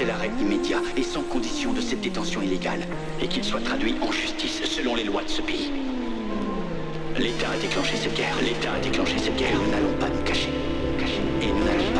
c'est l'arrêt immédiat et sans condition de cette détention illégale, et qu'il soit traduit en justice selon les lois de ce pays. L'État a déclenché cette guerre, l'État a déclenché cette guerre, nous n'allons pas nous cacher. cacher. Et nous n'allons pas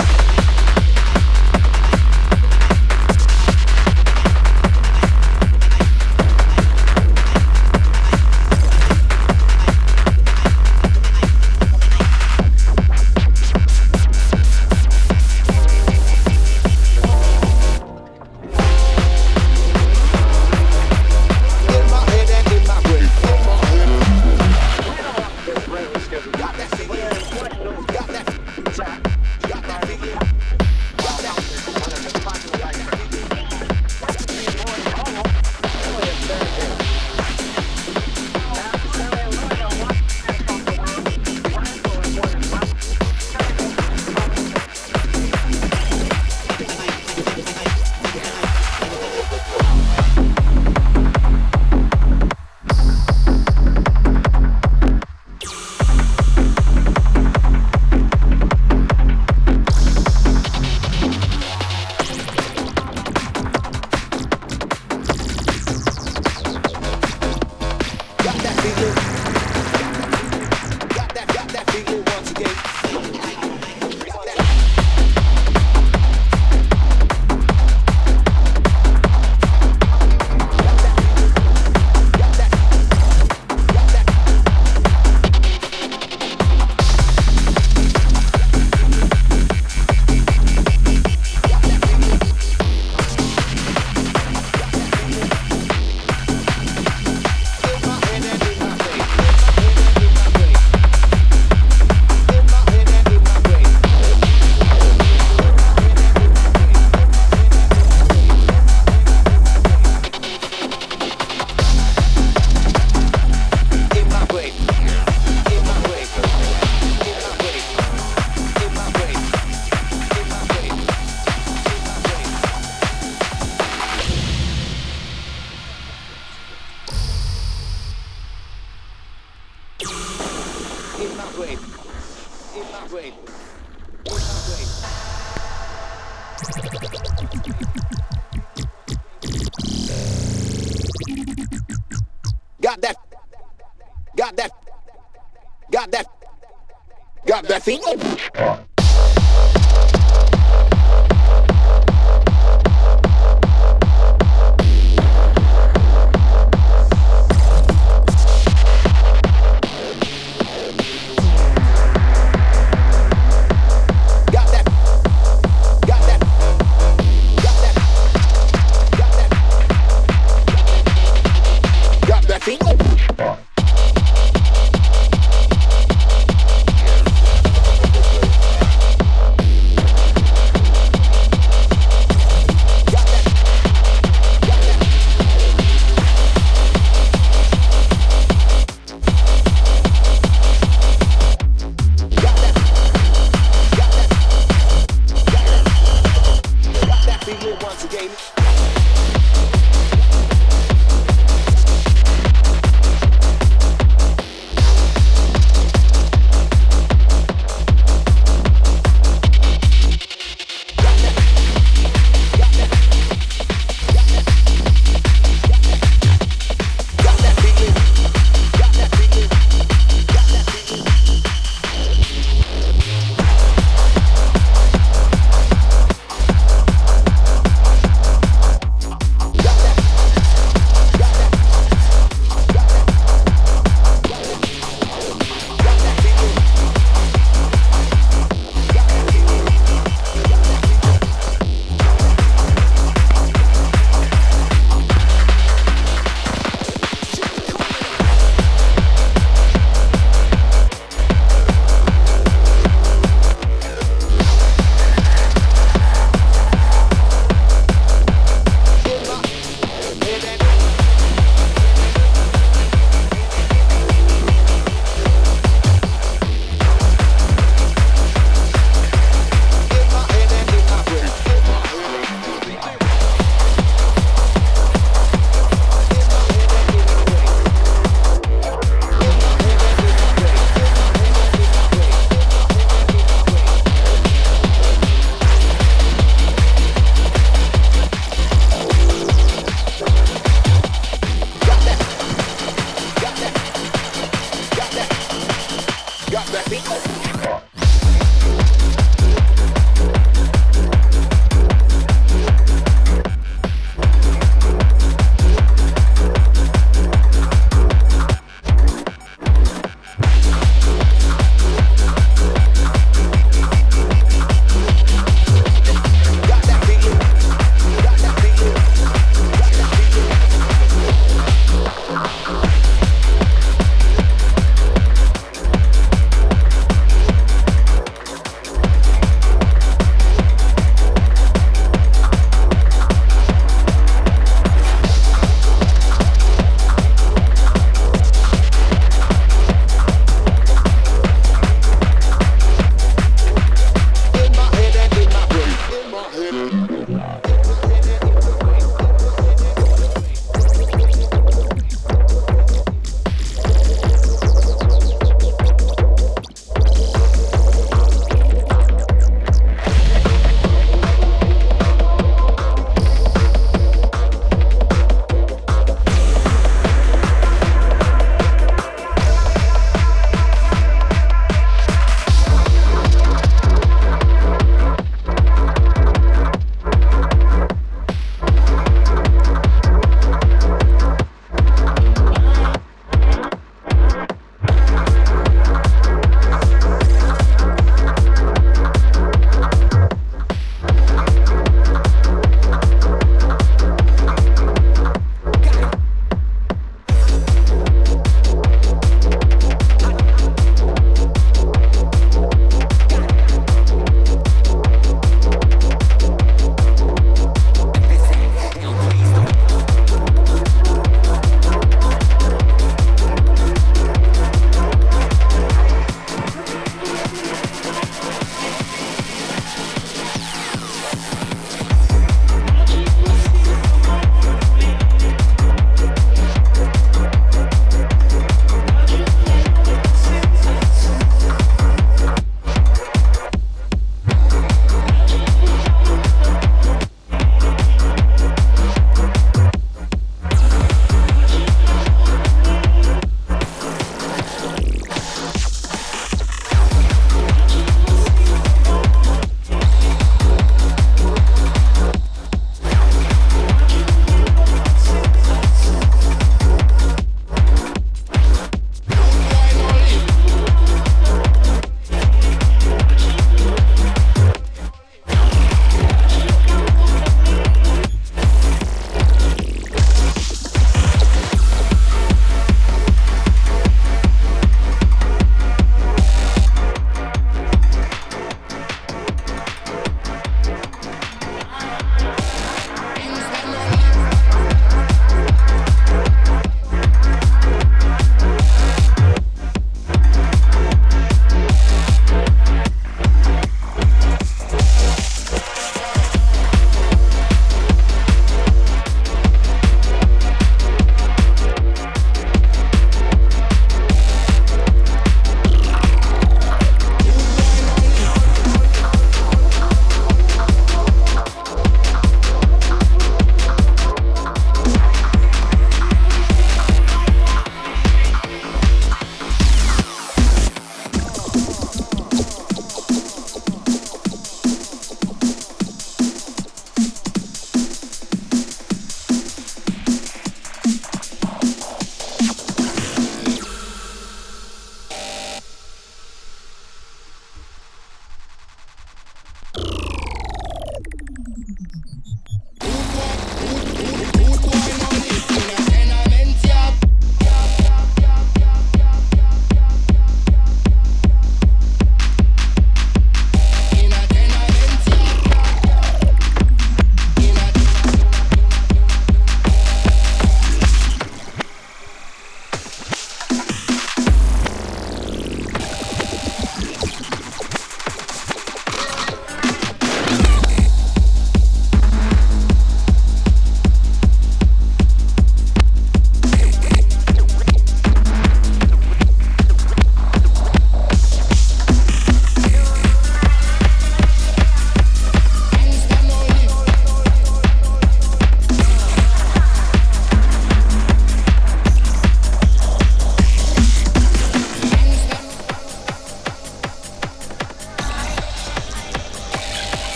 ピピピピピ。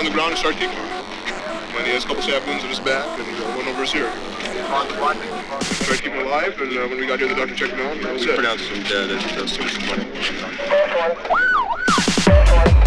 On the ground and start kicking him. And he has a couple stab wounds in his back and uh, one over his ear. Tried to keep him alive, and uh, when we got here, the doctor checked him out, and that was We it. pronounced him dead at uh, 620.